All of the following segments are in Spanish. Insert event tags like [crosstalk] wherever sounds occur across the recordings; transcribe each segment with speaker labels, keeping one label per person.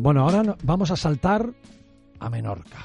Speaker 1: Bueno, ahora vamos a saltar a Menorca.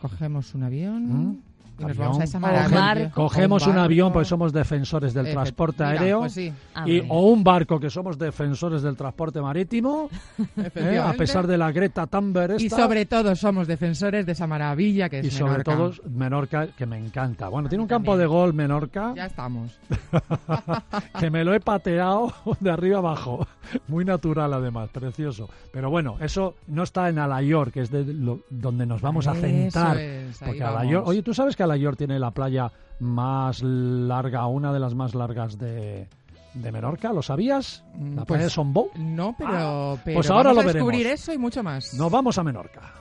Speaker 2: Cogemos un avión
Speaker 1: ¿Mm?
Speaker 2: Y nos vamos a esa maravilla.
Speaker 1: Cogemos
Speaker 2: O
Speaker 1: un avión porque somos defensores del
Speaker 2: Efe-
Speaker 1: transporte
Speaker 2: Mira,
Speaker 1: aéreo.
Speaker 2: pues sí,
Speaker 1: Y, o un barco que somos defensores del transporte marítimo, [laughs] ¿eh? a pesar de la Greta Thunberg
Speaker 2: Y
Speaker 1: esta,
Speaker 2: sobre todo somos defensores de esa maravilla que es
Speaker 1: y sobre
Speaker 2: Menorca.
Speaker 1: todo Menorca, que me encanta. Bueno, tiene un campo
Speaker 2: también.
Speaker 1: de gol Menorca,
Speaker 2: Ya estamos. [laughs]
Speaker 1: que me lo he pateado de arriba abajo. Muy natural además, precioso. Pero bueno, eso no está en Alayor, que es de lo- donde nos vamos a centrar.
Speaker 2: es,
Speaker 1: Porque
Speaker 2: vamos.
Speaker 1: Alayor, oye, ¿tú sabes que Alayor tiene la playa más larga, una de las más largas de, de Menorca? ¿Lo sabías?
Speaker 2: Mm,
Speaker 1: La
Speaker 2: pues,
Speaker 1: playa de Sombou.
Speaker 2: No, pero, pero
Speaker 1: pues ahora
Speaker 2: vamos
Speaker 1: lo
Speaker 2: a descubrir
Speaker 1: veremos.
Speaker 2: eso y mucho más.
Speaker 1: Nos vamos a Menorca.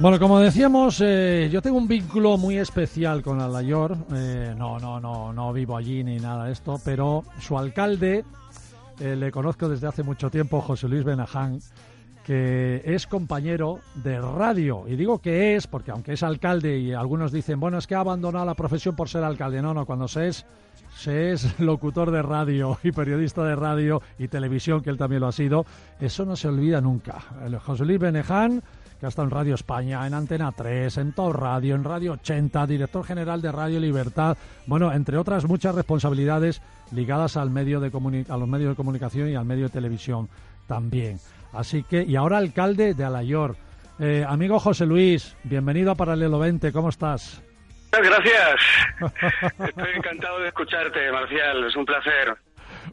Speaker 1: Bueno, como decíamos, eh, yo tengo un vínculo muy especial con Alayor. Eh, no, no, no, no vivo allí ni nada de esto, pero su alcalde eh, le conozco desde hace mucho tiempo, José Luis Benaján, que es compañero de radio. Y digo que es, porque aunque es alcalde y algunos dicen, bueno, es que ha abandonado la profesión por ser alcalde. No, no, cuando se es, se es [laughs] locutor de radio y periodista de radio y televisión, que él también lo ha sido, eso no se olvida nunca. El José Luis Beneján, que ha estado en Radio España, en Antena 3, en Top Radio, en Radio 80, director general de Radio Libertad, bueno, entre otras muchas responsabilidades ligadas al medio de a los medios de comunicación y al medio de televisión también. Así que, y ahora alcalde de Alayor. Eh, amigo José Luis, bienvenido a Paralelo 20, ¿cómo estás?
Speaker 3: Muchas gracias. [laughs] Estoy encantado de escucharte, Marcial. Es un placer.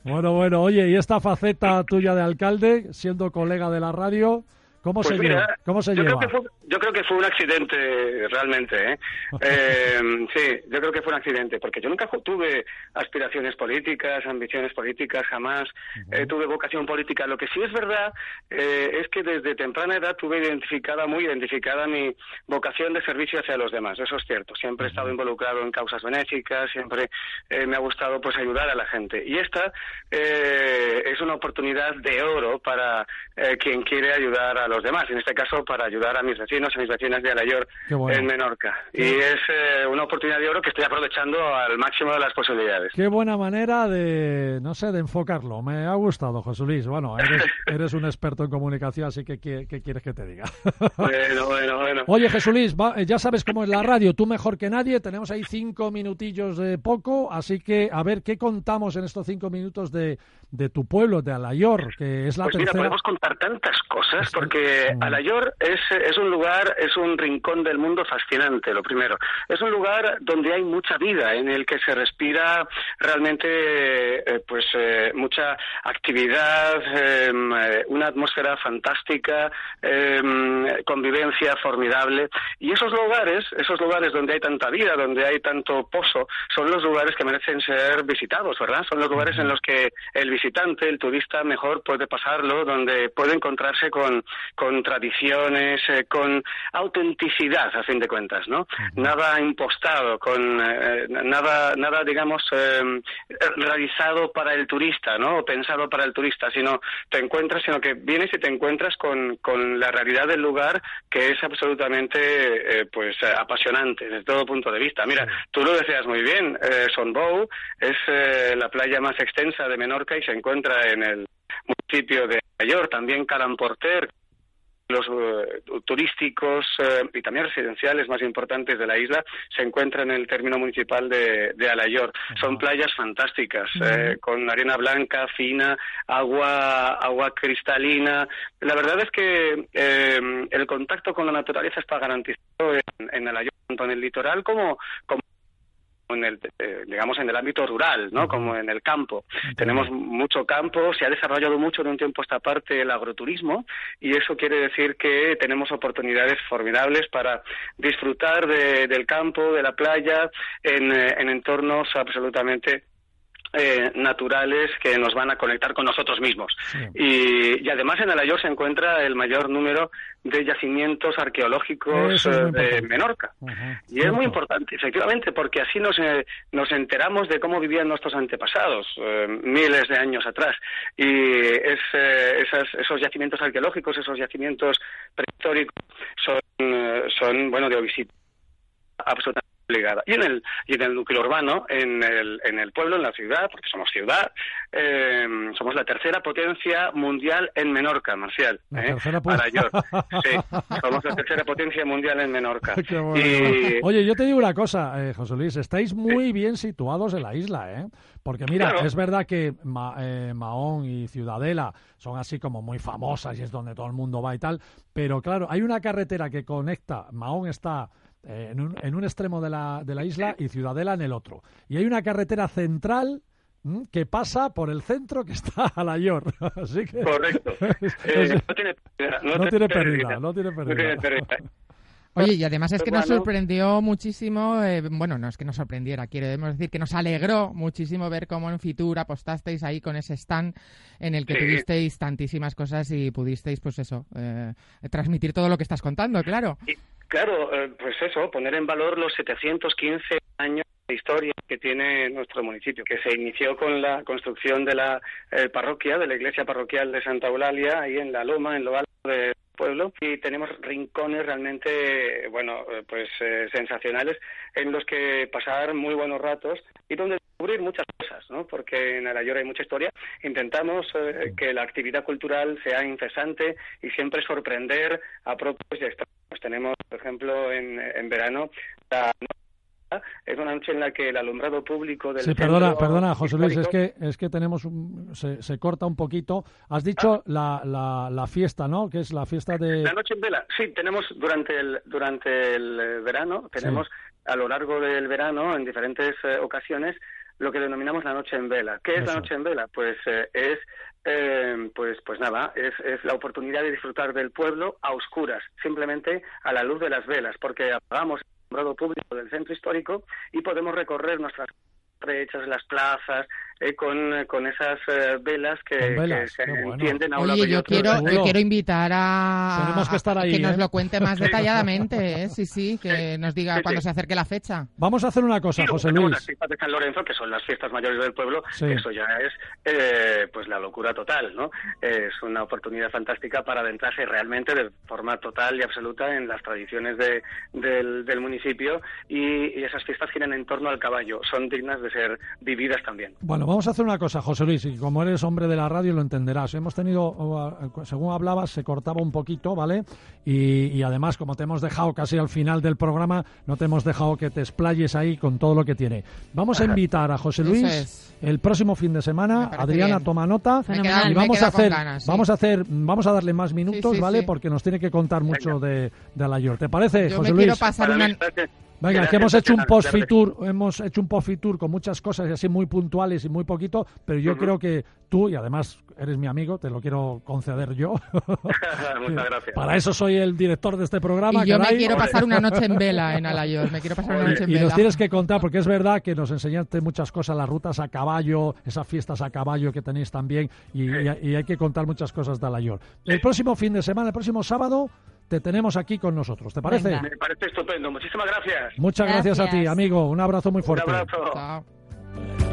Speaker 1: Bueno, bueno, oye, ¿y esta faceta tuya de alcalde, siendo colega de la radio, cómo
Speaker 3: Pues
Speaker 1: se
Speaker 3: mira,
Speaker 1: lleva? ¿Cómo se lleva?
Speaker 3: Fue, yo creo que fue un accidente, realmente. ¿eh? [laughs] Eh, sí, yo creo que fue un accidente, porque yo nunca tuve aspiraciones políticas, ambiciones políticas, jamás eh, tuve vocación política. Lo que sí es verdad eh, es que desde temprana edad tuve identificada, muy identificada mi vocación de servicio hacia los demás. Eso es cierto. Siempre he estado involucrado en causas benéficas, siempre eh, me ha gustado pues ayudar a la gente. Y esta eh, es una oportunidad de oro para eh, quien quiere ayudar a los demás. En este caso, para ayudar a mis vecinos, a mis vecinas de Alayor
Speaker 1: Qué bueno.
Speaker 3: en Menorca. Y es eh, una oportunidad de oro que estoy aprovechando al máximo de las posibilidades.
Speaker 1: Qué buena manera de, no sé, de enfocarlo. Me ha gustado, José Luis. Bueno, eres, [laughs] eres un experto en comunicación, así que ¿qué, qué quieres que te diga?
Speaker 3: Bueno, bueno, bueno. [laughs]
Speaker 1: Oye, Jesús Luis, va- eh, ya sabes cómo es la radio, tú mejor que nadie. Tenemos ahí cinco minutillos de poco, así que a ver qué contamos en estos cinco minutos de, de tu pueblo, de Alayor, que es la
Speaker 3: Pues mira,
Speaker 1: tercera.
Speaker 3: podemos contar tantas cosas,
Speaker 1: Esto-
Speaker 3: porque. Alayor es, es un lugar, es un rincón del mundo fascinante, lo primero. Es un lugar donde hay mucha vida, en el que se respira realmente eh, pues eh, mucha actividad, eh, eh, una atmósfera fantástica, eh, convivencia formidable. Y esos lugares, esos lugares donde hay tanta vida, donde hay tanto pozo, son los lugares que merecen ser visitados, ¿verdad? Son los lugares en los que el visitante, el turista, mejor puede pasarlo, donde puede encontrarse con, con tradiciones, eh, con autenticidad, a fin de cuentas, ¿no? Nada impostado, con eh, nada, nada, digamos, eh, realizado para el turista, ¿no? O pensado para el turista, sino te encuentras, sino que vienes y te encuentras con, con la realidad del lugar que es absolutamente, eh, pues, apasionante desde todo punto de vista. Mira, tú lo decías muy bien, eh, Sonbou es eh, la playa más extensa de Menorca y se encuentra en el municipio de Mayor, también Calamporter, los eh, turísticos eh, y también residenciales más importantes de la isla se encuentran en el término municipal de, de Alayor. Son playas fantásticas, eh, con arena blanca, fina, agua, agua cristalina. La verdad es que eh, el contacto con la naturaleza está garantizado en, en Alayor, tanto en el litoral como, como en el, eh, digamos, en el ámbito rural, ¿no? Como en el campo. Tenemos mucho campo, se ha desarrollado mucho de un tiempo esta parte el agroturismo y eso quiere decir que tenemos oportunidades formidables para disfrutar de- del campo, de la playa, en, eh, en entornos absolutamente eh, naturales que nos van a conectar con nosotros mismos. Y, y además en Alayor se encuentra el mayor número de yacimientos arqueológicos
Speaker 1: es
Speaker 3: eh, de. Menorca. Y es muy importante, efectivamente, porque así nos, eh, nos enteramos de cómo vivían nuestros antepasados eh, miles de años atrás. Y es, esas- esos yacimientos arqueológicos, esos yacimientos prehistóricos, son, son bueno, de visita absolutamente obligada. Y en el, y en el núcleo urbano, en el, en el pueblo, en la ciudad, porque somos ciudad, eh, somos la tercera potencia mundial en Menorca, Marcial.
Speaker 1: La
Speaker 3: ¿eh?
Speaker 1: tercera po-
Speaker 3: Alayor. Sí, [laughs] somos la tercera potencia mundial en Menorca. [laughs]
Speaker 1: Bueno.
Speaker 3: Y-
Speaker 1: Oye, yo te digo una cosa, eh, José Luis, estáis muy bien situados en la isla, ¿eh? Porque mira,
Speaker 3: Claro.
Speaker 1: es verdad que Ma- eh, Mahón y Ciudadela son así como muy famosas y es donde todo el mundo va y tal, pero claro, hay una carretera que conecta, Mahón está eh, en, un, en un extremo de la, de la isla y Ciudadela en el otro. Y hay una carretera central que pasa por el centro que está [laughs] a la Yor. [laughs] Así que
Speaker 3: Correcto. [laughs] Eh, no tiene pérdida.
Speaker 1: no tiene pérdida, no tiene pérdida.
Speaker 3: tiene pérdida.
Speaker 2: Oye, y además es que nos sorprendió muchísimo, eh, bueno, no es que nos sorprendiera, quiero decir que nos alegró muchísimo ver cómo en Fitur apostasteis ahí con ese stand en el que
Speaker 3: Sí.
Speaker 2: tuvisteis tantísimas cosas y pudisteis, pues eso, eh, transmitir todo lo que estás contando, claro.
Speaker 3: Y, claro, eh, pues eso, poner en valor los 715 años de historia que tiene nuestro municipio, que se inició con la construcción de la eh, parroquia, de la iglesia parroquial de Santa Eulalia, ahí en la Loma, en lo alto del pueblo, y tenemos rincones realmente, bueno, eh, pues eh, sensacionales en los que pasar muy buenos ratos y donde descubrir muchas cosas, ¿no? Porque en Alayor hay mucha historia. Intentamos eh, que la actividad cultural sea incesante y siempre sorprender a propios y extraños. Tenemos, por ejemplo, en, en verano, la es una noche en la que el alumbrado público del
Speaker 1: Sí, perdona, perdona, José Luis, es que es que tenemos un, se, se corta un poquito. Has dicho la, la, la fiesta, ¿no? Que es la fiesta de
Speaker 3: La noche en vela, sí, tenemos durante el durante el verano, tenemos a lo largo del verano, en diferentes eh, ocasiones, lo que denominamos la noche en vela. ¿Qué es la noche en vela? Pues eh, es, eh, pues, pues nada, es, es la oportunidad de disfrutar del pueblo a oscuras, simplemente a la luz de las velas, porque apagamos el público del centro histórico y podemos recorrer nuestras hechas las plazas eh, con, eh, con esas eh, velas que,
Speaker 1: Con velas,
Speaker 3: que se
Speaker 1: bueno.
Speaker 3: entienden a
Speaker 2: Oye,
Speaker 3: y
Speaker 2: yo
Speaker 3: otro
Speaker 2: quiero, yo quiero invitar a,
Speaker 1: Tenemos que estar
Speaker 2: a-
Speaker 1: ahí,
Speaker 2: nos
Speaker 1: ¿eh?
Speaker 2: lo cuente más [laughs] detalladamente, ¿eh? sí, sí, que nos diga
Speaker 3: Sí,
Speaker 2: cuando
Speaker 3: sí.
Speaker 2: se acerque la fecha.
Speaker 1: Vamos a hacer una cosa, José Luis.
Speaker 3: las fiestas de San Lorenzo, que son las fiestas mayores del pueblo,
Speaker 1: Sí.
Speaker 3: que eso ya es eh, pues la locura total, ¿no? Es una oportunidad fantástica para adentrarse realmente de forma total y absoluta en las tradiciones de, del, del municipio y, y esas fiestas giran en torno al caballo, son dignas de ser vividas también.
Speaker 1: Bueno, vamos a hacer una cosa, José Luis, y como eres hombre de la radio lo entenderás. Hemos tenido, según hablabas, se cortaba un poquito, ¿vale? Y, y además, como te hemos dejado casi al final del programa, no te hemos dejado que te explayes ahí con todo lo que tiene. Vamos a invitar a José Luis
Speaker 2: es.
Speaker 1: el próximo fin de semana. Adriana,
Speaker 2: bien.
Speaker 1: toma nota. Y vamos a hacer,
Speaker 2: ganas, sí.
Speaker 1: vamos a hacer, vamos a darle más minutos,
Speaker 2: sí,
Speaker 1: ¿vale?
Speaker 2: sí.
Speaker 1: Porque nos tiene que contar mucho de, de Alayor. ¿Te parece,
Speaker 2: Yo
Speaker 1: José
Speaker 2: me quiero
Speaker 1: Luis?
Speaker 2: pasar
Speaker 3: Para
Speaker 2: una...
Speaker 1: Venga, es que hemos hecho un post
Speaker 3: sí.
Speaker 1: fitur, hemos hecho un post fitur con muchas cosas y así muy puntuales y muy poquito, pero yo
Speaker 3: Ujú.
Speaker 1: creo que tú y además eres mi amigo, te lo quiero conceder yo. [laughs]
Speaker 3: Muchas gracias.
Speaker 1: Para eso soy el director de este programa.
Speaker 2: Y yo me
Speaker 1: caray.
Speaker 2: quiero pasar una [laughs] noche en vela en Alayor, me quiero pasar una noche en
Speaker 1: y
Speaker 2: vela.
Speaker 1: nos tienes que contar, porque es verdad que nos enseñaste muchas cosas, las rutas a caballo, esas fiestas a caballo que tenéis también, y, y- y hay que contar muchas cosas de Alayor. El próximo fin de semana, el próximo sábado, te tenemos aquí con nosotros, ¿te parece?
Speaker 2: Venga.
Speaker 3: Me parece estupendo. Muchísimas gracias.
Speaker 1: Muchas gracias. a ti, amigo. Un abrazo muy
Speaker 3: Un
Speaker 1: fuerte.
Speaker 3: abrazo.
Speaker 2: Chao.